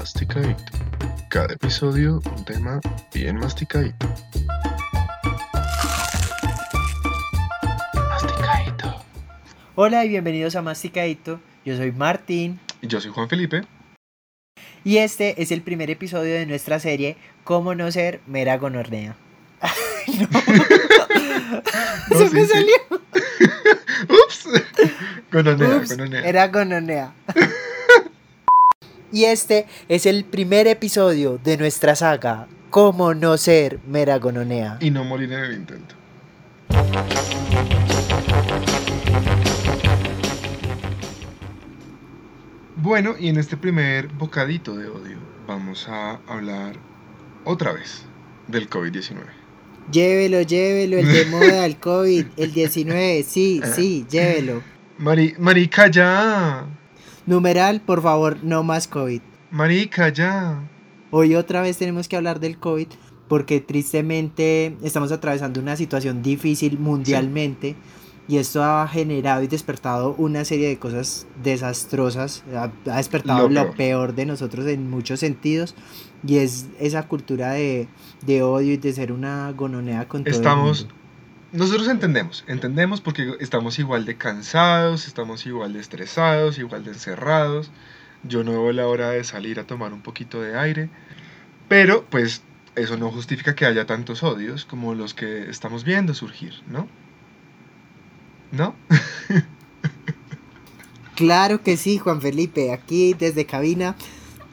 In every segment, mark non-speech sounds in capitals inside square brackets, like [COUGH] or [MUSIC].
Masticadito. Cada episodio un tema bien masticadito. Masticadito. Hola y bienvenidos a Masticadito. Yo soy Martín Y yo soy Juan Felipe. y este es el primer episodio de nuestra serie Cómo no ser mera gonorrea. No. [LAUGHS] No, Se sí, me sí. salió. [LAUGHS] Ups. Gononea, Ups, gononea. era gononea. Y este es el primer episodio de nuestra saga Cómo no ser mera gononea. Y no morir en el intento. Bueno, y en este primer bocadito de odio vamos a hablar otra vez del COVID-19. Llévelo, llévelo, el de [LAUGHS] moda, el COVID, el 19, sí, sí, llévelo. Mari, marica, ya. Numeral, por favor, no más COVID. Marica, ya. Hoy otra vez tenemos que hablar del COVID porque tristemente estamos atravesando una situación difícil mundialmente y esto ha generado y despertado una serie de cosas desastrosas, ha, ha despertado Lo lo, peor. peor. de nosotros en muchos sentidos y es esa cultura de, de odio y de ser una gononea con todo el Estamos, mundo. Nosotros entendemos, entendemos porque estamos igual de cansados, estamos igual de estresados, igual de encerrados. Yo no veo la hora de salir a tomar un poquito de aire, pero pues eso no justifica que haya tantos odios como los que estamos viendo surgir, ¿no? ¿No? [LAUGHS] Claro que sí, Juan Felipe. Aquí desde cabina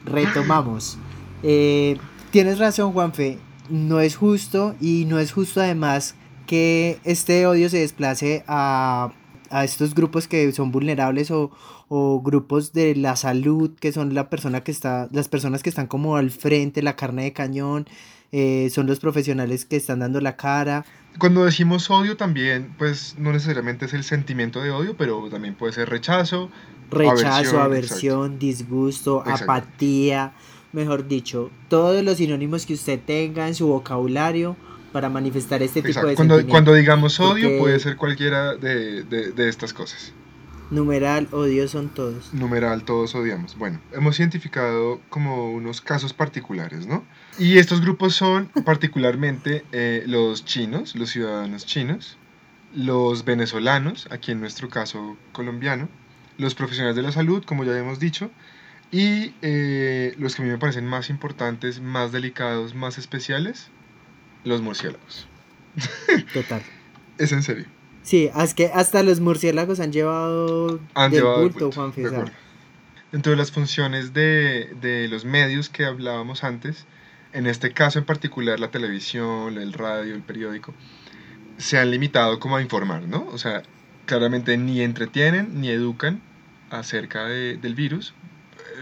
retomamos. Eh, tienes razón, Juanfe. No es justo y no es justo además que este odio se desplace a, a estos grupos que son vulnerables o, o grupos de la salud que son la persona que está, las personas que están como al frente, la carne de cañón, eh, son los profesionales que están dando la cara. Cuando decimos odio también, pues no necesariamente es el sentimiento de odio, pero también puede ser rechazo, Rechazo, Aversión, aversión, disgusto, Exacto. apatía, mejor dicho, todos los sinónimos que usted tenga en su vocabulario para manifestar este tipo Exacto. de Cuando, cuando digamos odio Porque- puede ser cualquiera de, de- de estas cosas. Numeral, odio son todos. Numeral, todos odiamos. Bueno, hemos identificado como unos casos particulares, ¿no? Y estos grupos son [LAUGHS] particularmente eh, los chinos, los ciudadanos chinos, los venezolanos, aquí en nuestro caso colombiano, los profesionales de la salud, como ya hemos dicho, y eh, los que a mí me parecen más importantes, más delicados, más especiales, los murciélagos. Total. Es en serio. Sí, es que hasta los murciélagos han llevado Han del llevado bulto, bulto, de acuerdo. Dentro de las funciones de, de los medios que hablábamos antes, en este caso en particular la televisión, el radio, el periódico, se han limitado como a informar, ¿no? O sea, claramente ni entretienen ni educan acerca de- del virus.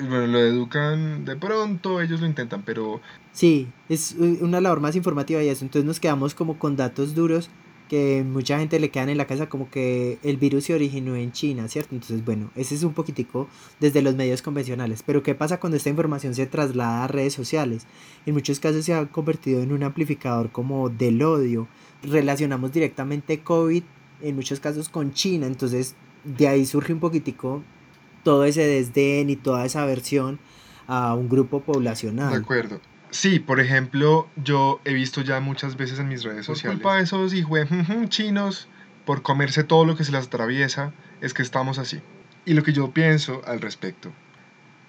Bueno, lo educan de pronto, ellos lo intentan, pero Sí, es una labor más informativa y eso. Entonces nos quedamos como con datos duros que mucha gente le quedan en la casa como que el virus se originó en China, ¿cierto? Entonces, bueno, ese es un poquitico desde los medios convencionales. Pero ¿qué pasa cuando esta información se traslada a redes sociales? En muchos casos se ha convertido en un amplificador como del odio. Relacionamos directamente COVID, en muchos casos con China, entonces de ahí surge un poquitico todo ese desdén y toda esa aversión a un grupo de poblacional. acuerdo. Sí, por ejemplo, yo he visto ya muchas veces en mis redes sociales. Por culpa de esos hijos chinos, por comerse todo lo que se les atraviesa, es que estamos así. Y lo que yo pienso al respecto,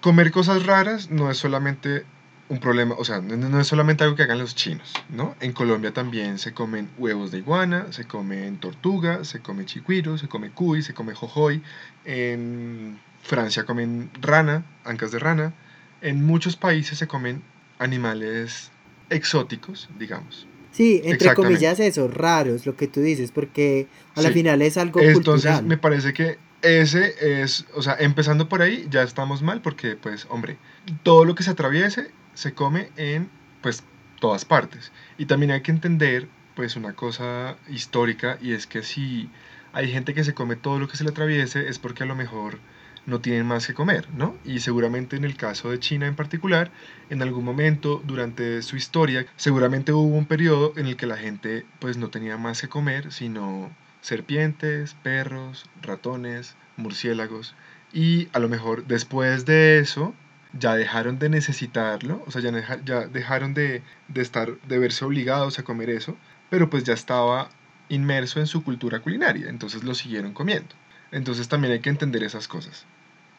comer cosas raras no es solamente un problema, o sea, no, no es solamente algo que hagan los chinos, ¿no? En Colombia también se comen huevos de iguana, se comen tortuga, se come chicuiro, se come cuy, se come jojoy. En Francia comen rana, ancas de rana. En muchos países se comen animales exóticos, digamos. Sí, entre comillas eso, raros, lo que tú dices, porque a la final es algo Entonces cultural. me parece que ese es, o sea, empezando por ahí ya estamos mal porque pues, hombre, todo lo que se atraviese se come en pues todas partes. Y también hay que entender pues una cosa histórica y es que si hay gente que se come todo lo que se le atraviese es porque a lo mejor no tienen más que comer, ¿no? Y seguramente en el caso de China en particular, en algún momento durante su historia, seguramente hubo un periodo en el que la gente pues no tenía más que comer, sino serpientes, perros, ratones, murciélagos. Y a lo mejor después de eso, ya dejaron de necesitarlo, o sea, ya, dejaron de, de, estar, de verse obligados a comer eso, pero pues ya estaba inmerso en su cultura culinaria, entonces lo siguieron comiendo. Entonces también hay que entender esas cosas.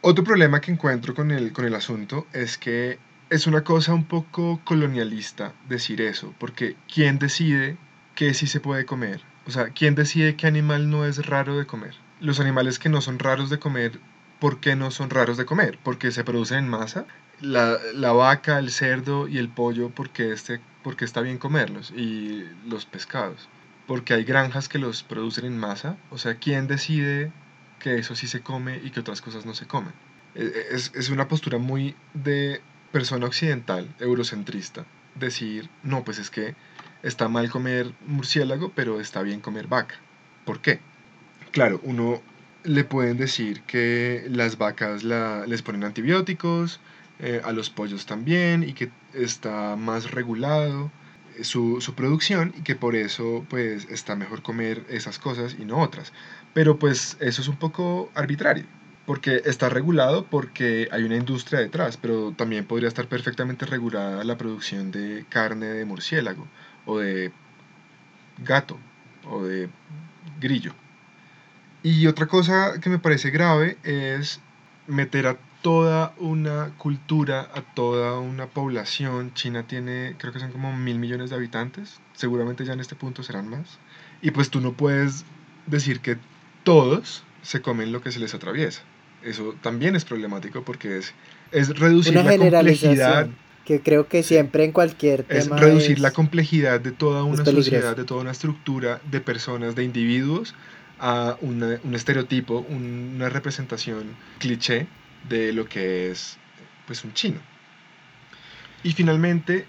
Otro problema que encuentro con el, con el asunto es que es una cosa un poco colonialista decir eso, porque ¿quién decide qué sí se puede comer? O sea, ¿quién decide qué animal no es raro de comer? Los animales que no son raros de comer ¿por qué no son raros de comer? Porque se producen en masa. La, la vaca, el cerdo y el pollo, porque, este, porque está bien comerlos. Y los pescados. Porque hay granjas que los producen en masa. O sea, ¿quién decide que eso sí se come y que otras cosas no se comen? E, e, es, es una postura muy de persona occidental, eurocentrista. Decir, no, pues es que está mal comer murciélago, pero está bien comer vaca. ¿Por qué? Claro, uno le pueden decir que las vacas les ponen antibióticos, eh, a los pollos también, y que está más regulado eh, su, producción y que por eso pues está mejor comer esas cosas y no otras. Pero pues eso es un poco arbitrario, porque está regulado porque hay una industria detrás, pero también podría estar perfectamente regulada la producción de carne de murciélago o de gato o de grillo. Y otra cosa que me parece grave es meter a toda una cultura, a toda una población. China tiene, creo que son como mil millones de habitantes. Seguramente ya en este punto serán más. Y pues tú no puedes decir que todos se comen lo que se les atraviesa. Eso también es problemático porque es, es reducir la complejidad. Que creo que siempre en cualquier tema. Es reducir la complejidad de toda una sociedad, de toda una estructura de personas, de individuos, a un estereotipo, una representación cliché de lo que es pues un chino. Y finalmente,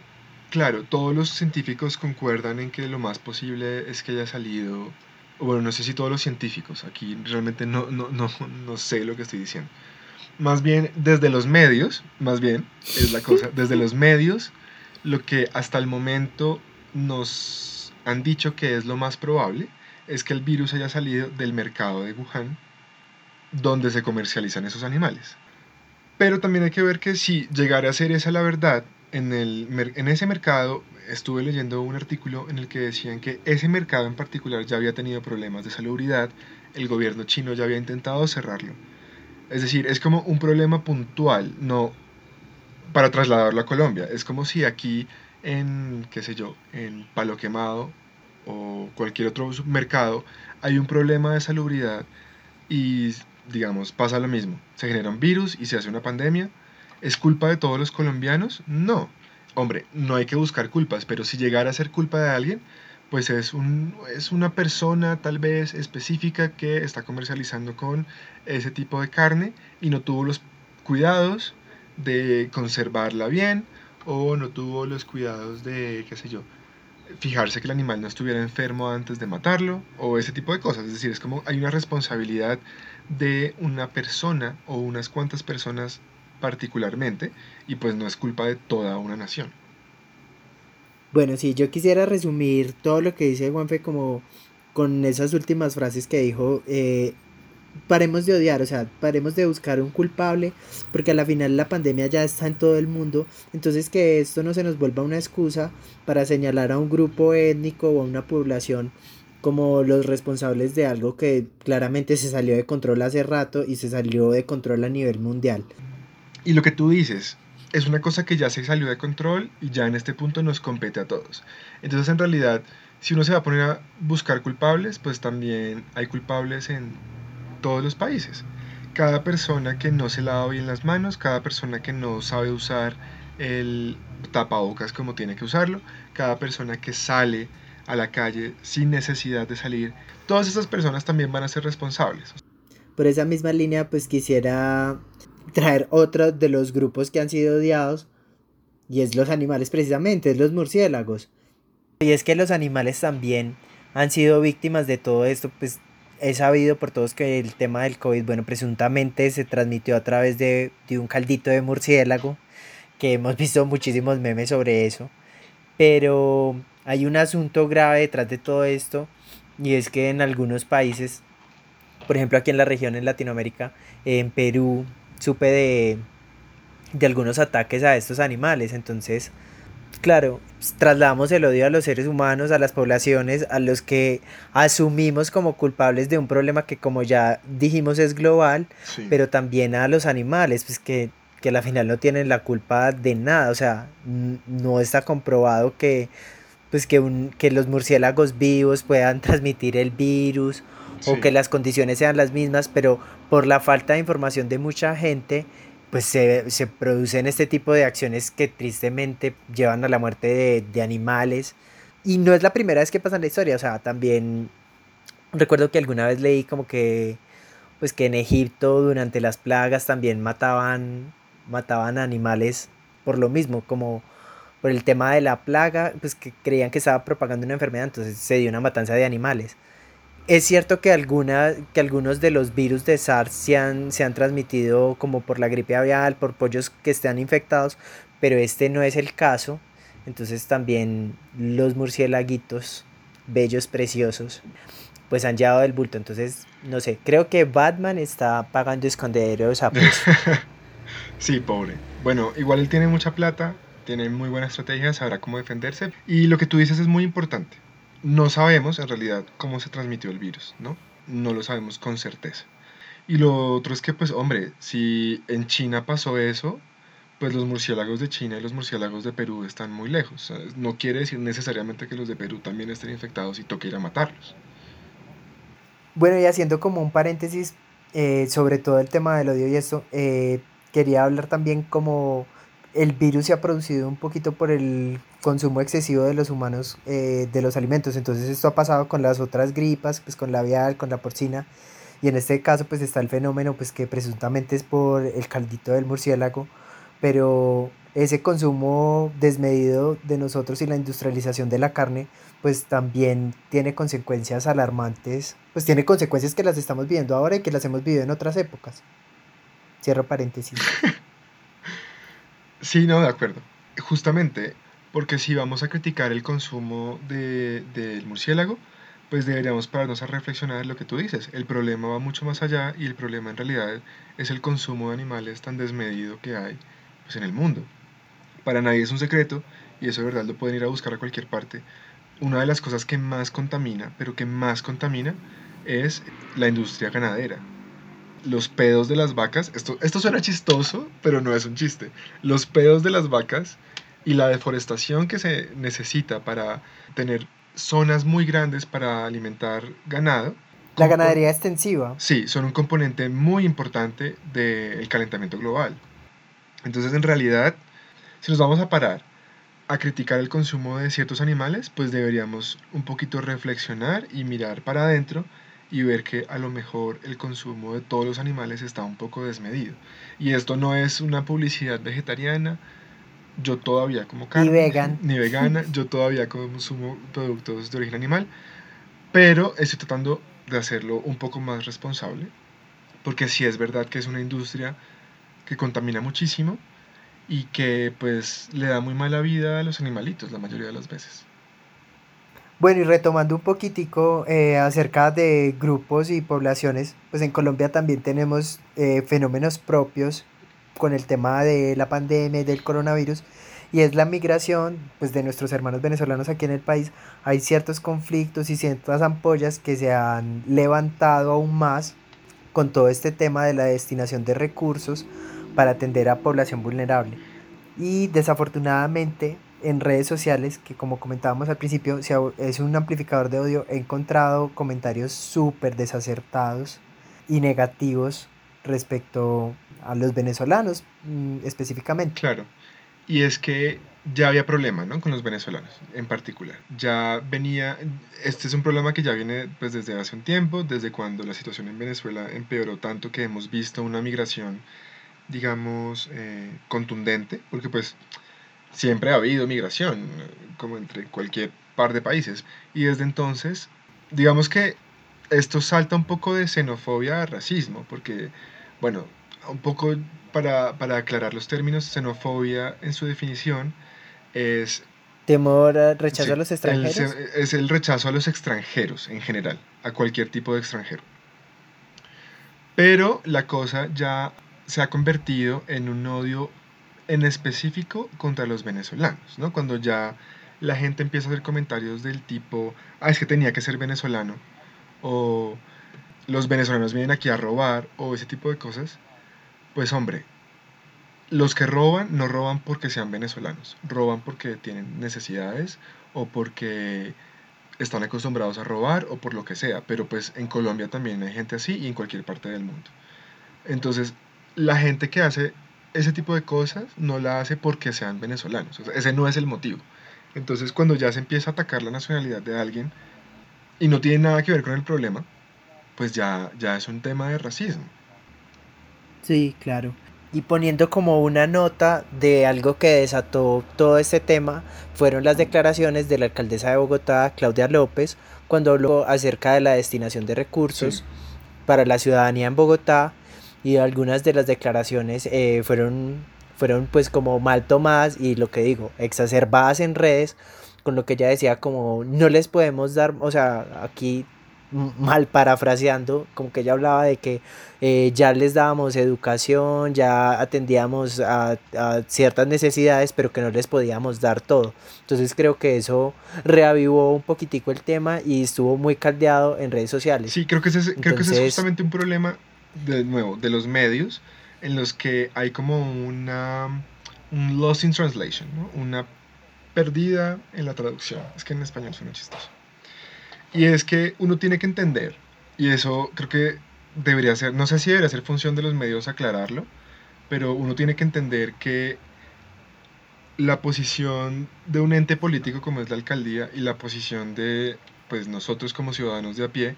claro, todos los científicos concuerdan en que lo más posible es que haya salido, bueno, no sé si todos los científicos, aquí realmente no, no, no, no sé lo que estoy diciendo. Más bien desde los medios, más bien es la cosa, desde los medios, lo que hasta el momento nos han dicho que es lo más probable es que el virus haya salido del mercado de Wuhan, donde se comercializan esos animales. Pero también hay que ver que si llegara a ser esa la verdad, en, el, en ese mercado estuve leyendo un artículo en el que decían que ese mercado en particular ya había tenido problemas de salubridad, el gobierno chino ya había intentado cerrarlo. Es decir, es como un problema puntual, no para trasladarlo a Colombia. Es como si aquí en, qué sé yo, en Palo Quemado o cualquier otro mercado, hay un problema de salubridad y, digamos, pasa lo mismo. Se genera un virus y se hace una pandemia. ¿Es culpa de todos los colombianos? No. Hombre, no hay que buscar culpas, pero si llegara a ser culpa de alguien, pues es, un, es una persona tal vez específica que está comercializando con ese tipo de carne y no tuvo los cuidados de conservarla bien o no tuvo los cuidados de, qué sé yo, fijarse que el animal no estuviera enfermo antes de matarlo o ese tipo de cosas. Es decir, es como hay una responsabilidad de una persona o unas cuantas personas particularmente y pues no es culpa de toda una nación. Bueno, sí, yo quisiera resumir todo lo que dice Juanfe como con esas últimas frases que dijo. Eh, paremos de odiar, o sea, paremos de buscar un culpable, porque a la final la pandemia ya está en todo el mundo, entonces que esto no se nos vuelva una excusa para señalar a un grupo étnico o a una población como los responsables de algo que claramente se salió de control hace rato y se salió de control a nivel mundial. Y lo que tú dices es una cosa que ya se salió de control y ya en este punto nos compete a todos. Entonces en realidad, si uno se va a poner a buscar culpables, pues también hay culpables en todos los países. Cada persona que no se lava bien las manos, cada persona que no sabe usar el tapabocas como tiene que usarlo, cada persona que sale a la calle sin necesidad de salir, todas esas personas también van a ser responsables. Por esa misma línea, pues quisiera traer otro de los grupos que han sido odiados, y es los animales precisamente, es los murciélagos. Y es que los animales también han sido víctimas de todo esto, pues he sabido por todos que el tema del COVID, bueno, presuntamente se transmitió a través de, un caldito de murciélago, que hemos [LAUGHS] visto muchísimos memes sobre eso. Pero hay un asunto grave detrás de todo esto, y es que en algunos países, por ejemplo aquí en la región en Latinoamérica, en Perú, supe de, de algunos ataques a estos animales. Entonces, claro, trasladamos el odio a los seres humanos, a las poblaciones, a los que asumimos como culpables de un problema que como ya dijimos es global, pero también a los animales, pues que, que al final no tienen la culpa de nada, o sea, no está comprobado que pues que, un, que los murciélagos vivos puedan [LAUGHS] transmitir el virus o que las condiciones sean las mismas, pero por la falta de información de mucha gente, pues se, se producen este tipo de acciones que tristemente llevan a la muerte de, de animales. Y no es la primera vez que pasa en la historia, o sea, también recuerdo que alguna vez leí como que pues que en Egipto durante las plagas también mataban mataban animales por lo mismo, como por el tema de la plaga, pues que creían que estaba propagando una enfermedad, entonces se dio una matanza de animales. Es cierto que, alguna, que algunos de los virus de SARS se han, se han transmitido como por la gripe avial, por pollos que están infectados, pero este no es el caso. Entonces también los murciélaguitos, bellos, preciosos, pues han llevado el bulto. Entonces, no sé, creo que Batman está pagando esconderos a [LAUGHS] sí, pobre. Bueno, igual él tiene mucha plata, tiene muy buena estrategia, sabrá cómo defenderse. Y lo que tú dices es muy importante no sabemos en realidad cómo se transmitió el virus, ¿no? No lo sabemos con certeza. Y lo otro es que, pues, hombre, si en China pasó eso, pues los murciélagos de China y los murciélagos de Perú están muy lejos. No quiere decir necesariamente que los de Perú también estén infectados y toque ir a matarlos. Bueno, y haciendo como un paréntesis eh, sobre todo el tema del odio y esto, eh, quería hablar también como el virus se ha producido un poquito por el consumo excesivo de los humanos eh, de los alimentos. Entonces esto ha pasado con las otras gripas, pues con la avial, con la porcina. Y en este caso pues está el fenómeno pues que presuntamente es por el caldito del murciélago. Pero ese consumo desmedido de nosotros y la industrialización de la carne pues también tiene consecuencias alarmantes. Pues tiene consecuencias que las estamos viendo ahora y que las hemos vivido en otras épocas. Cierro paréntesis. [LAUGHS] Sí, no, de acuerdo. Justamente, porque si vamos a criticar el consumo del de, murciélago, pues deberíamos pararnos a reflexionar lo que tú dices. El problema va mucho más allá y el problema en realidad es el consumo de animales tan desmedido que hay pues, en el mundo. Para nadie es un secreto, y eso de verdad lo pueden ir a buscar a cualquier parte. Una de las cosas que más contamina, pero que más contamina, es la industria ganadera los pedos de las vacas, esto, esto suena chistoso, pero no es un chiste, los pedos de las vacas y la deforestación que se necesita para tener zonas muy grandes para alimentar ganado. La ganadería extensiva. Sí, son un componente muy importante del calentamiento global. Entonces, en realidad, si nos vamos a parar a criticar el consumo de ciertos animales, pues deberíamos un poquito reflexionar y mirar para adentro y ver que a lo mejor el consumo de todos los animales está un poco desmedido. Y esto no es una publicidad vegetariana, yo todavía como carne, ni, vegan. [LAUGHS] ni vegana, yo todavía consumo productos de origen animal, pero estoy tratando de hacerlo un poco más responsable, porque sí es verdad que es una industria que contamina muchísimo y que pues le da muy mala vida a los animalitos la mayoría de las veces. Bueno, y retomando un poquitico eh, acerca de grupos y poblaciones, pues en Colombia también tenemos eh, fenómenos propios con el tema de la pandemia y del coronavirus, y es la migración pues, de nuestros hermanos venezolanos aquí en el país. Hay ciertos conflictos y ciertas ampollas que se han levantado aún más con todo este tema de la destinación de recursos para atender a población vulnerable. Y desafortunadamente en redes sociales, que como comentábamos al principio, es un amplificador de odio, he encontrado comentarios súper desacertados y negativos respecto a los venezolanos mm, específicamente. Claro, y es que ya había problema ¿no? con los venezolanos en particular. Ya venía, este es un problema que ya viene pues, desde hace un tiempo, desde cuando la situación en Venezuela empeoró tanto que hemos visto una migración, digamos, eh, contundente, porque pues siempre ha habido migración, como entre cualquier par de países. Y desde entonces, digamos que esto salta un poco de xenofobia a racismo, porque, bueno, un poco para, aclarar los términos, xenofobia en su definición es... Temor, rechazo a los extranjeros. es el rechazo a los extranjeros en general, a cualquier tipo de extranjero. Pero la cosa ya se ha convertido en un odio en específico contra los venezolanos, ¿no? Cuando ya la gente empieza a hacer comentarios del tipo, ah, es que tenía que ser venezolano, o los venezolanos vienen aquí a robar, o ese tipo de cosas, pues hombre, los que roban no roban porque sean venezolanos, roban porque tienen necesidades o porque están acostumbrados a robar o por lo que sea, pero pues en Colombia también hay gente así y en cualquier parte del mundo. Entonces, la gente que hace ese tipo de cosas no la hace porque sean venezolanos, ese no es el motivo. Entonces, cuando ya se empieza a atacar la nacionalidad de alguien y no tiene nada que ver con el problema, pues ya, ya es un tema de racismo. Sí, claro. Y poniendo como una nota de algo que desató todo este tema, fueron las declaraciones de la alcaldesa de Bogotá, Claudia López, cuando habló acerca de la destinación de recursos para la ciudadanía en Bogotá y algunas de las declaraciones eh, fueron, fueron pues como mal tomadas y lo que digo, exacerbadas en redes, con lo que ella decía como no les podemos dar, o sea, aquí mal parafraseando, como que ella hablaba de que eh, ya les dábamos educación, ya atendíamos a, ciertas necesidades, pero que no les podíamos dar todo. Entonces creo que eso reavivó un poquitico el tema y estuvo muy caldeado en redes sociales. Sí, creo que ese, creo que ese es justamente un problema, de nuevo, de los medios, en los que hay como una un loss in translation, una perdida en la traducción. Es que en español suena chistoso. Y es que uno tiene que entender, y eso creo que debería ser, no sé si debería ser función de los medios aclararlo, pero uno tiene que entender que la posición de un ente político como es la alcaldía y la posición de pues nosotros como ciudadanos de a pie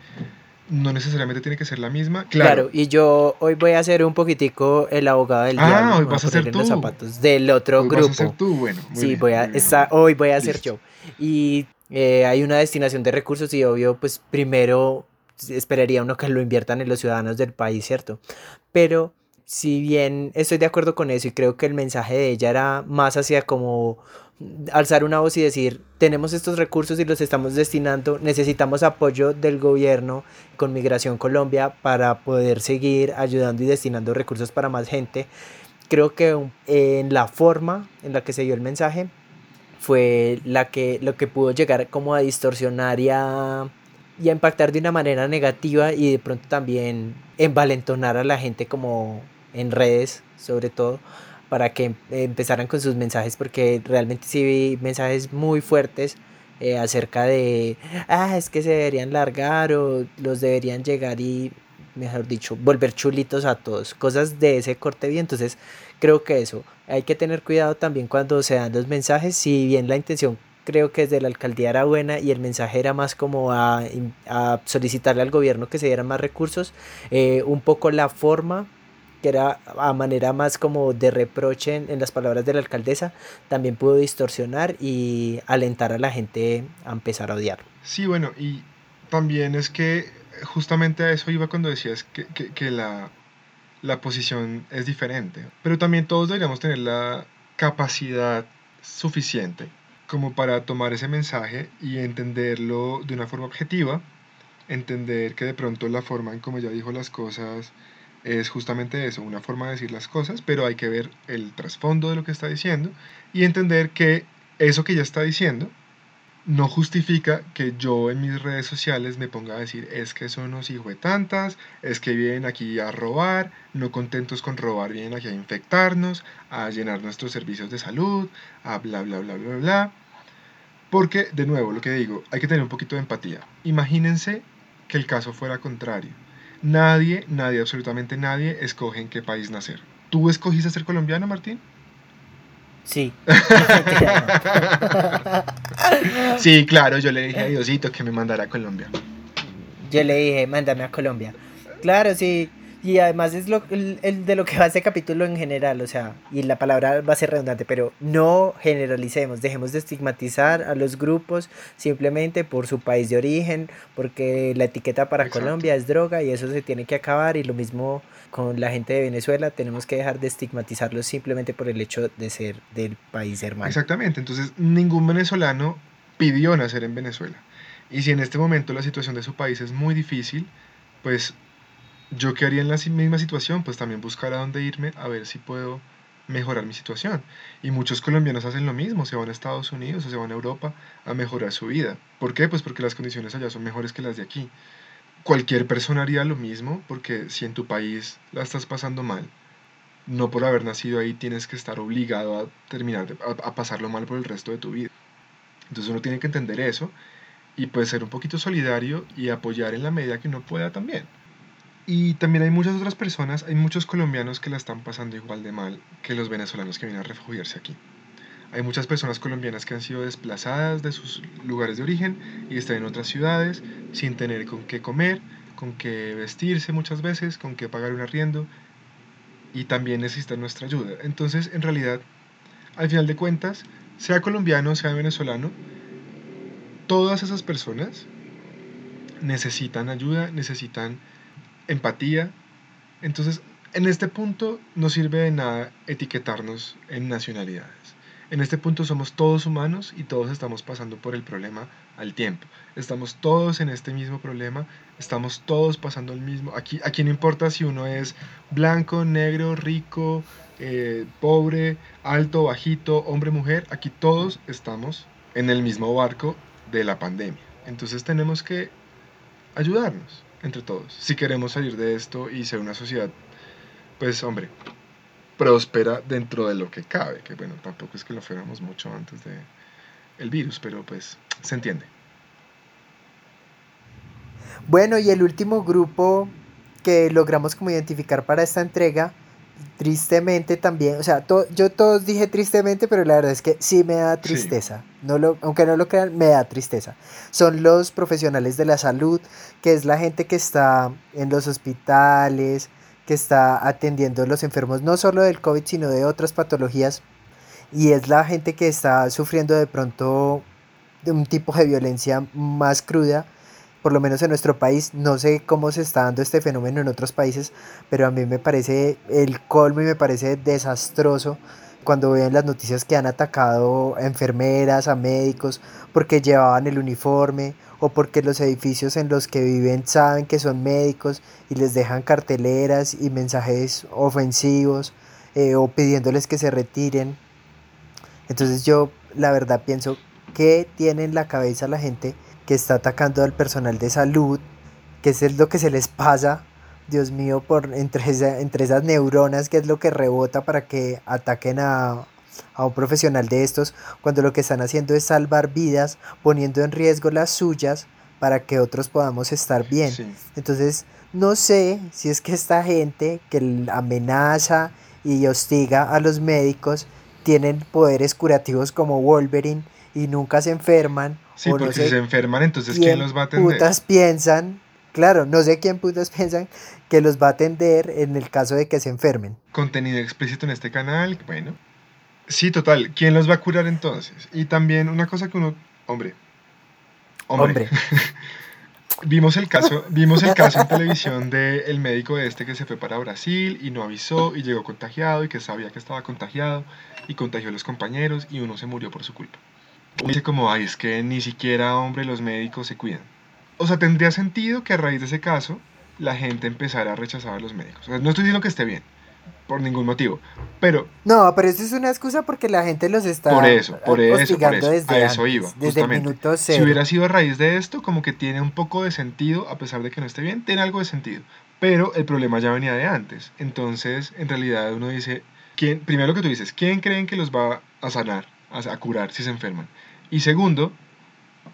no necesariamente tiene que ser la misma. Claro, y yo hoy voy a ser un poquitico el abogado del ah, hoy vas a, ser tú. los zapatos del otro grupo. Vas a ser tú, bueno. sí, voy a hoy voy a ser yo. Y eh, hay una destinación de recursos y obvio, pues primero esperaría uno que lo inviertan en los ciudadanos del país, ¿cierto? Pero si bien estoy de acuerdo con eso y creo que el mensaje de ella era más hacia como alzar una voz y decir, tenemos estos recursos y los estamos destinando, necesitamos apoyo del gobierno con Migración Colombia para poder seguir ayudando y destinando recursos para más gente. Creo que en la forma en la que se dio el mensaje fue la que, lo que pudo llegar como a distorsionar y a, y a impactar de una manera negativa y de pronto también envalentonar a la gente como en redes sobre todo para que empezaran con sus mensajes porque realmente sí vi mensajes muy fuertes eh, acerca de ah es que se deberían largar o los deberían llegar y mejor dicho volver chulitos a todos cosas de ese corte bien entonces creo que eso. Hay que tener cuidado también cuando se dan los mensajes, si bien la intención creo que desde la alcaldía era buena y el mensaje era más como a, solicitarle al gobierno que se dieran más recursos, eh, un poco la forma que era a manera más como de reproche en, las palabras de la alcaldesa, también pudo distorsionar y alentar a la gente a empezar a odiar. Sí, bueno, y también es que justamente a eso iba cuando decías que, que la, la posición es diferente. Pero también todos deberíamos tener la capacidad suficiente como para tomar ese mensaje y entenderlo de una forma objetiva, entender que de pronto la forma en como ella dijo las cosas es justamente eso, una forma de decir las cosas, pero hay que ver el trasfondo de lo que está diciendo y entender que eso que ella está diciendo no justifica que yo en mis redes sociales me ponga a decir es que son unos hijos de tantas, es que vienen aquí a robar, no contentos con robar, vienen aquí a infectarnos, a llenar nuestros servicios de salud, a bla bla bla bla bla. Porque, de nuevo, lo que digo, hay que tener un poquito de empatía. Imagínense que el caso fuera contrario. Nadie, nadie, absolutamente nadie escoge en qué país nacer. ¿Tú escogiste ser colombiano, Martín? Sí. [LAUGHS] sí, claro, yo le dije a Diosito que me mandara a Colombia. Yo le dije, mándame a Colombia. Claro, sí. Y además es lo, el, de lo que va este capítulo en general, o sea, y la palabra va a ser redundante, pero no generalicemos, dejemos de estigmatizar a los grupos simplemente por su país de origen, porque la etiqueta para Colombia es droga y eso se tiene que acabar y lo mismo con la gente de Venezuela, tenemos que dejar de estigmatizarlos simplemente por el hecho de ser del país hermano. Exactamente, entonces ningún venezolano pidió nacer en Venezuela. Y si en este momento la situación de su país es muy difícil, pues yo que haría en la misma situación, pues también buscar a dónde irme, a ver si puedo mejorar mi situación. Y muchos colombianos hacen lo mismo, se van a Estados Unidos o se van a Europa a mejorar su vida. ¿Por qué? Pues porque las condiciones allá son mejores que las de aquí. Cualquier persona haría lo mismo porque si en tu país la estás pasando mal, no por haber nacido ahí tienes que estar obligado a terminar, a, pasarlo mal por el resto de tu vida. Entonces uno tiene que entender eso y pues ser un poquito solidario y apoyar en la medida que uno pueda también. Y también hay muchas otras personas, hay muchos colombianos que la están pasando igual de mal que los venezolanos que vienen a refugiarse aquí. Hay muchas personas colombianas que han sido desplazadas de sus lugares de origen y están en otras ciudades sin tener con qué comer, con qué vestirse muchas veces, con qué pagar un arriendo y también necesitan nuestra ayuda. Entonces, en realidad, al final de cuentas, sea colombiano, sea venezolano, todas esas personas necesitan ayuda, necesitan empatía. Entonces, en este punto no sirve de nada etiquetarnos en nacionalidades. En este punto somos todos humanos y todos estamos pasando por el problema al tiempo. Estamos todos en este mismo problema, estamos todos pasando el mismo. Aquí, aquí no importa si uno es blanco, negro, rico, eh, pobre, alto, bajito, hombre, mujer, aquí todos estamos en el mismo barco de la pandemia. Entonces tenemos que ayudarnos entre todos si queremos salir de esto y ser una sociedad, pues hombre, próspera dentro de lo que cabe, que bueno, tampoco es que lo fuéramos mucho antes de el virus, pero pues se entiende. Bueno, y el último grupo que logramos como identificar para esta entrega, tristemente también, o sea, yo todos dije tristemente, pero la verdad es que sí me da tristeza, no lo, aunque no lo crean, me da tristeza. Son los profesionales de la salud, que es la gente que está en los hospitales, que está atendiendo a los enfermos no solo del COVID, sino de otras patologías. Y es la gente que está sufriendo de pronto de un tipo de violencia más cruda, por lo menos en nuestro país. No sé cómo se está dando este fenómeno en otros países, pero a mí me parece el colmo y me parece desastroso cuando ven las noticias que han atacado a enfermeras, a médicos, porque llevaban el uniforme o porque los edificios en los que viven saben que son médicos y les dejan carteleras y mensajes ofensivos eh, o pidiéndoles que se retiren. Entonces yo la verdad pienso que tiene en la cabeza la gente que está atacando al personal de salud, que es lo que se les pasa, Dios mío, por entre, entre esas neuronas, que es lo que rebota para que ataquen a, a un profesional de estos cuando lo que están haciendo es salvar vidas, poniendo en riesgo las suyas para que otros podamos estar bien. Entonces, no sé si es que esta gente que amenaza y hostiga a los médicos tienen poderes curativos como Wolverine y nunca se enferman. Sí, porque si se enferman, entonces ¿quién, los va a atender? Putas piensan, claro, no sé quién putas piensan que los va a atender en el caso de que se enfermen. Contenido explícito en este canal, bueno. Sí, total. ¿Quién los va a curar entonces? Y también una cosa que uno, hombre, hombre. [LAUGHS] vimos el caso, vimos el caso en televisión del el médico este que se fue para Brasil y no avisó y llegó contagiado y que sabía que estaba contagiado y contagió a los compañeros y uno se murió por su culpa. Dice como, ay, es que ni siquiera, hombre, los médicos se cuidan. O sea, tendría sentido que a raíz de ese caso la gente empezara a rechazar a los médicos. no estoy diciendo que esté bien, por ningún motivo. Pero. No, pero eso es una excusa porque la gente los está. Por eso, por eso, por eso. Desde a eso iba. Desde el minuto cero. Si hubiera sido a raíz de esto, como que tiene un poco de sentido, a pesar de que no esté bien, tiene algo de sentido. Pero el problema ya venía de antes. Entonces, en realidad, uno dice. ¿quién, primero lo que tú dices, ¿quién creen que los va a sanar, a curar si se enferman? Y segundo,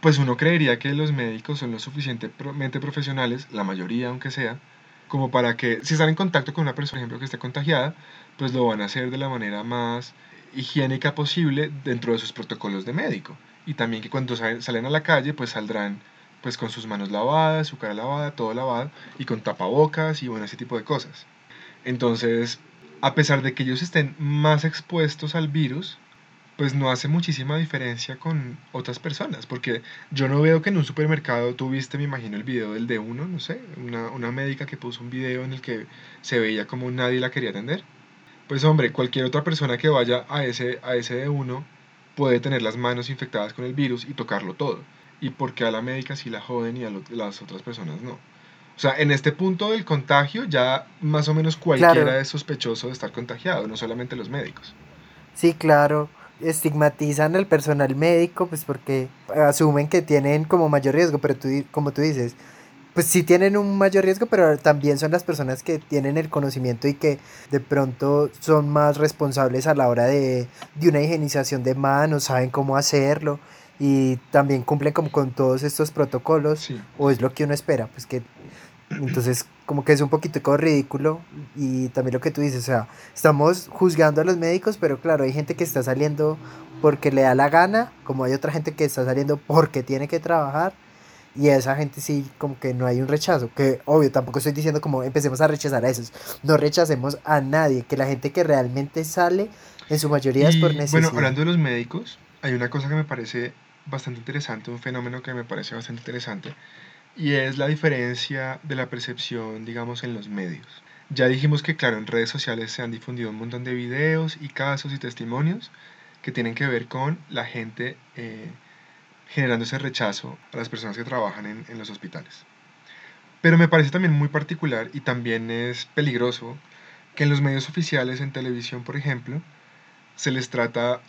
pues uno creería que los médicos son lo suficientemente profesionales, la mayoría aunque sea, como para que si están en contacto con una persona, por ejemplo, que esté contagiada, pues lo van a hacer de la manera más higiénica posible dentro de sus protocolos de médico. Y también que cuando salen a la calle, pues saldrán pues con sus manos lavadas, su cara lavada, todo lavado, y con tapabocas y bueno, ese tipo de cosas. Entonces, a pesar de que ellos estén más expuestos al virus, pues no hace muchísima diferencia con otras personas, porque yo no veo que en un supermercado tú viste, me imagino, el video del de uno, no sé, una, una médica que puso un video en el que se veía como nadie la quería atender. Pues hombre, cualquier otra persona que vaya a ese, a ese de uno puede tener las manos infectadas con el virus y tocarlo todo. ¿Y porque a la médica sí la joden y a las otras personas no? O sea, en este punto del contagio ya más o menos cualquiera es sospechoso de estar contagiado, no solamente los médicos. Sí, claro. Estigmatizan al personal médico pues porque asumen que tienen como mayor riesgo, pero tú, como tú dices, pues sí tienen un mayor riesgo, pero también son las personas que tienen el conocimiento y que de pronto son más responsables a la hora de, de una higienización de manos, saben cómo hacerlo y también cumplen como con todos estos protocolos o es lo que uno espera, pues que entonces como que es un poquito ridículo y también lo que tú dices, o sea, estamos juzgando a los médicos, pero claro, hay gente que está saliendo porque le da la gana, como hay otra gente que está saliendo porque tiene que trabajar y a esa gente sí como que no hay un rechazo, que obvio tampoco estoy diciendo como empecemos a rechazar a esos, no rechacemos a nadie, que la gente que realmente sale en su mayoría es por necesidad. Bueno, hablando de los médicos, hay una cosa que me parece bastante interesante, un fenómeno que me parece bastante interesante, y es la diferencia de la percepción, digamos, en los medios. Ya dijimos que, claro, en redes sociales se han difundido un montón de videos y casos y testimonios que tienen que ver con la gente eh, generando ese rechazo a las personas que trabajan en, en los hospitales. Pero me parece también muy particular y también es peligroso que en los medios oficiales, en televisión, por ejemplo, se les trata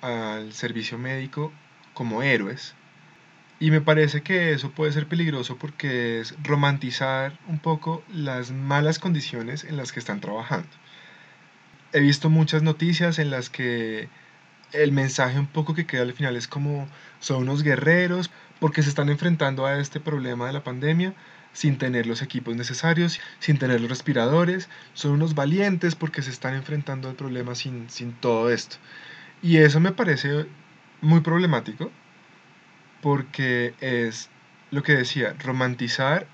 al servicio médico como héroes. Y me parece que eso puede ser peligroso porque es romantizar un poco las malas condiciones en las que están trabajando. He visto muchas noticias en las que el mensaje un poco que queda al final es como son unos guerreros porque se están enfrentando a este problema de la pandemia sin tener los equipos necesarios, sin tener los respiradores, son unos valientes porque se están enfrentando al problema sin, sin todo esto. Y eso me parece muy problemático porque es lo que decía, romantizar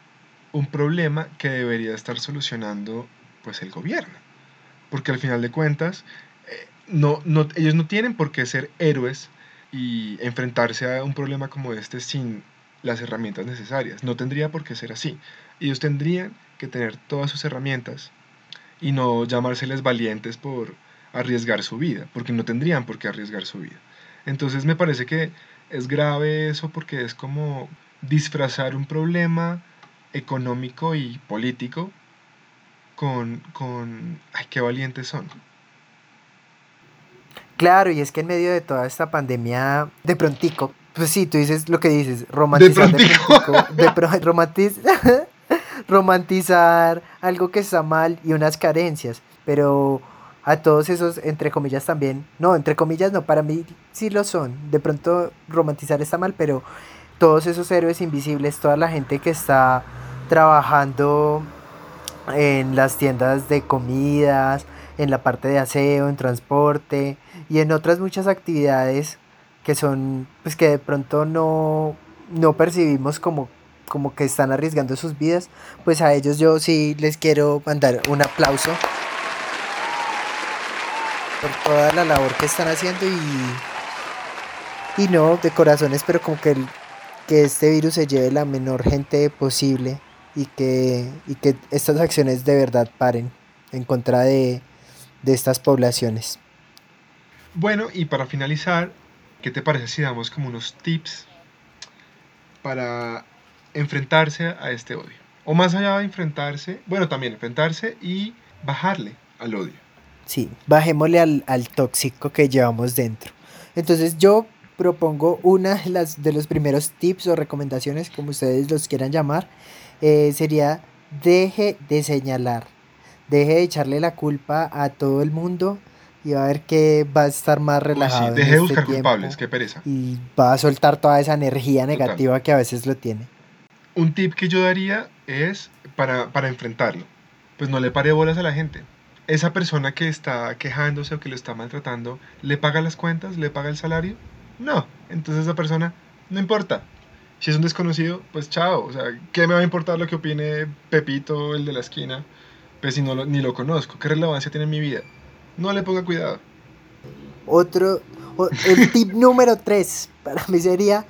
un problema que debería estar solucionando pues el gobierno. Porque al final de cuentas, eh, no, no, ellos no tienen por qué ser héroes y enfrentarse a un problema como este sin las herramientas necesarias. No tendría por qué ser así. Ellos tendrían que tener todas sus herramientas y no llamárseles valientes por arriesgar su vida, porque no tendrían por qué arriesgar su vida. Entonces me parece que es grave eso porque es como disfrazar un problema económico y político con, con ay, qué valientes son. Claro, y es que en medio de toda esta pandemia, de prontico, pues sí, tú dices lo que dices, romantizar de de [LAUGHS] [LAUGHS] romantizar algo que está mal y unas carencias, pero a todos esos, entre comillas también, no, entre comillas no, para mí sí lo son, de pronto romantizar está mal, pero todos esos héroes invisibles, toda la gente que está trabajando en las tiendas de comidas, en la parte de aseo, en transporte y en otras muchas actividades que son, pues que de pronto no, no percibimos como, como que están arriesgando sus vidas, pues a ellos yo sí les quiero mandar un aplauso por toda la labor que están haciendo y, y no, de corazón espero como que, que este virus se lleve la menor gente posible y que, y que estas acciones de verdad paren en contra de, de estas poblaciones. Bueno, y para finalizar, ¿qué te parece si damos como unos tips para enfrentarse a este odio? O más allá de enfrentarse, bueno, también enfrentarse y bajarle al odio. Sí, bajémosle al, al tóxico que llevamos dentro. Entonces yo propongo una de, las, de los primeros tips o recomendaciones, como ustedes los quieran llamar, eh, sería deje de señalar, deje de echarle la culpa a todo el mundo y va a ver que va a estar más relajado. deje de este buscar culpables, qué pereza. Y va a soltar toda esa energía negativa que a veces lo tiene. Un tip que yo daría es para, para enfrentarlo, pues no le pare bolas a la gente esa persona que está quejándose o que lo está maltratando, ¿le paga las cuentas? ¿Le paga el salario? No. Entonces esa persona, no importa. Si es un desconocido, pues chao. O sea, ¿qué me va a importar lo que opine Pepito, el de la esquina? Pues si no ni lo conozco. ¿Qué relevancia tiene en mi vida? No le ponga cuidado. Otro, el tip [LAUGHS] número 3 para mí sería,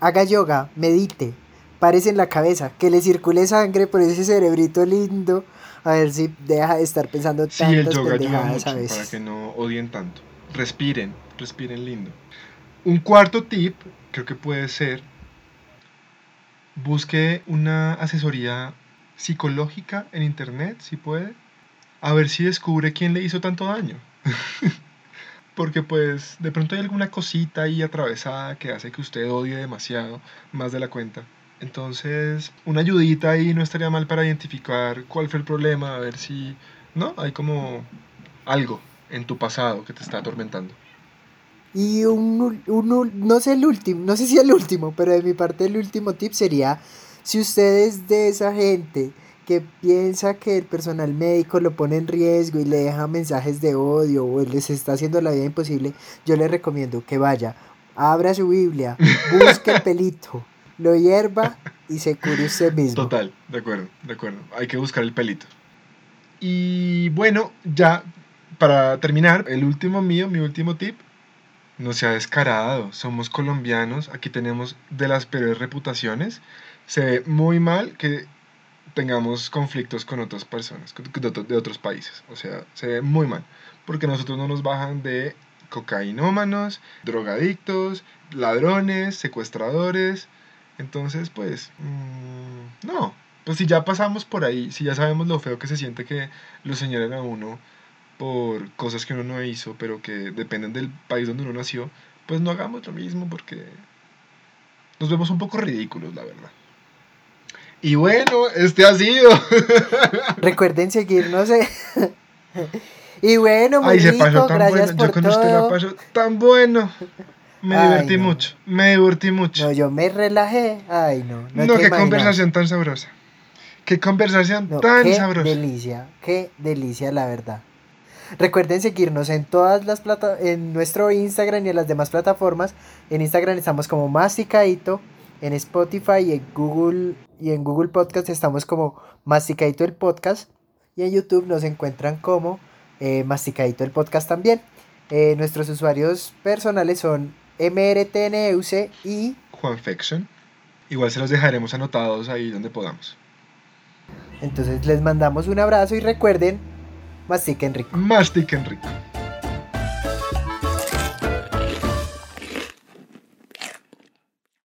haga yoga, medite, parece en la cabeza, que le circule sangre por ese cerebrito lindo a ver si deja de estar pensando tantas sí, el yoga pendejadas a Para que no odien tanto. Respiren, respiren lindo. Un cuarto tip creo que puede ser busque una asesoría psicológica en internet, si puede, a ver si descubre quién le hizo tanto daño. [LAUGHS] Porque pues de pronto hay alguna cosita ahí atravesada que hace que usted odie demasiado, más de la cuenta. Entonces, una ayudita ahí no estaría mal para identificar cuál fue el problema, a ver si, ¿no? Hay como algo en tu pasado que te está atormentando. Y un, un, no sé el último, no sé si el último, pero de mi parte el último tip sería, si ustedes de esa gente que piensa que el personal médico lo pone en riesgo y le deja mensajes de odio o les está haciendo la vida imposible, yo les recomiendo que vaya, abra su Biblia, busque el [LAUGHS] pelito, lo hierva y se cure usted mismo. Total, de acuerdo, de acuerdo. Hay que buscar el pelito. Y bueno, ya para terminar, el último mío, mi último tip, no sea descarado. Somos colombianos, aquí tenemos de las peores reputaciones. Se ve muy mal que tengamos conflictos con otras personas, de otros países. O sea, se ve muy mal. Porque nosotros no nos bajan de cocainómanos, drogadictos, ladrones, secuestradores. Entonces, pues, mm, no, pues si ya pasamos por ahí, si ya sabemos lo feo que se siente que lo señalen a uno por cosas que uno no hizo, pero que dependen del país donde uno nació, pues no hagamos lo mismo porque nos vemos un poco ridículos, la verdad. Y bueno, este ha sido. [LAUGHS] Recuerden seguirnos. Eh. [LAUGHS] y bueno, muy Ay, se pasó tan bueno. Yo con usted la paso tan bueno. Me divertí mucho, me divertí mucho. No, yo me relajé. Ay, no. No, qué conversación tan sabrosa. Qué conversación tan qué sabrosa. delicia, qué delicia, la verdad. Recuerden seguirnos en todas las plata en nuestro Instagram y en las demás plataformas. En Instagram estamos como Masticadito, en Spotify y en Google y en Google Podcast estamos como Masticadito el podcast y en YouTube nos encuentran como eh, Masticadito el podcast también. Eh, nuestros usuarios personales son MRTNUC y Juanfection. Igual se los dejaremos anotados ahí donde podamos. Entonces les mandamos un abrazo y recuerden, mastiquen rico. Mastiquen rico.